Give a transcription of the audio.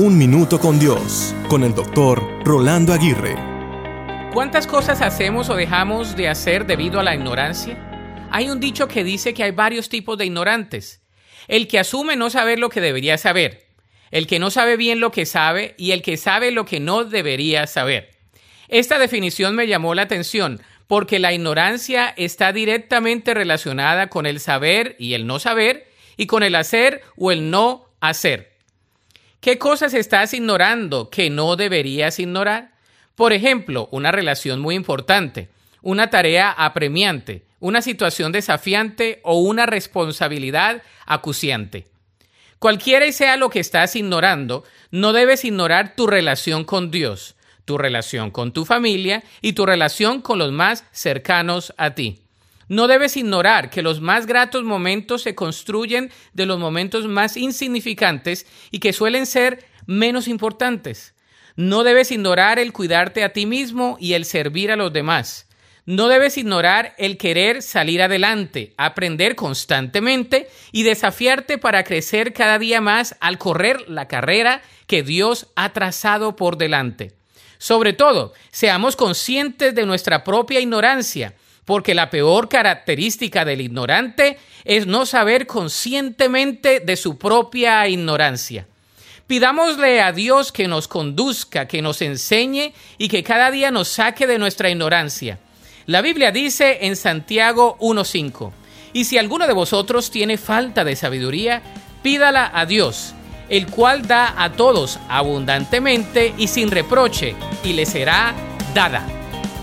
Un Minuto con Dios, con el doctor Rolando Aguirre. ¿Cuántas cosas hacemos o dejamos de hacer debido a la ignorancia? Hay un dicho que dice que hay varios tipos de ignorantes. El que asume no saber lo que debería saber, el que no sabe bien lo que sabe y el que sabe lo que no debería saber. Esta definición me llamó la atención porque la ignorancia está directamente relacionada con el saber y el no saber y con el hacer o el no hacer. ¿Qué cosas estás ignorando que no deberías ignorar? Por ejemplo, una relación muy importante, una tarea apremiante, una situación desafiante o una responsabilidad acuciante. Cualquiera y sea lo que estás ignorando, no debes ignorar tu relación con Dios, tu relación con tu familia y tu relación con los más cercanos a ti. No debes ignorar que los más gratos momentos se construyen de los momentos más insignificantes y que suelen ser menos importantes. No debes ignorar el cuidarte a ti mismo y el servir a los demás. No debes ignorar el querer salir adelante, aprender constantemente y desafiarte para crecer cada día más al correr la carrera que Dios ha trazado por delante. Sobre todo, seamos conscientes de nuestra propia ignorancia porque la peor característica del ignorante es no saber conscientemente de su propia ignorancia. Pidámosle a Dios que nos conduzca, que nos enseñe y que cada día nos saque de nuestra ignorancia. La Biblia dice en Santiago 1.5, y si alguno de vosotros tiene falta de sabiduría, pídala a Dios, el cual da a todos abundantemente y sin reproche, y le será dada.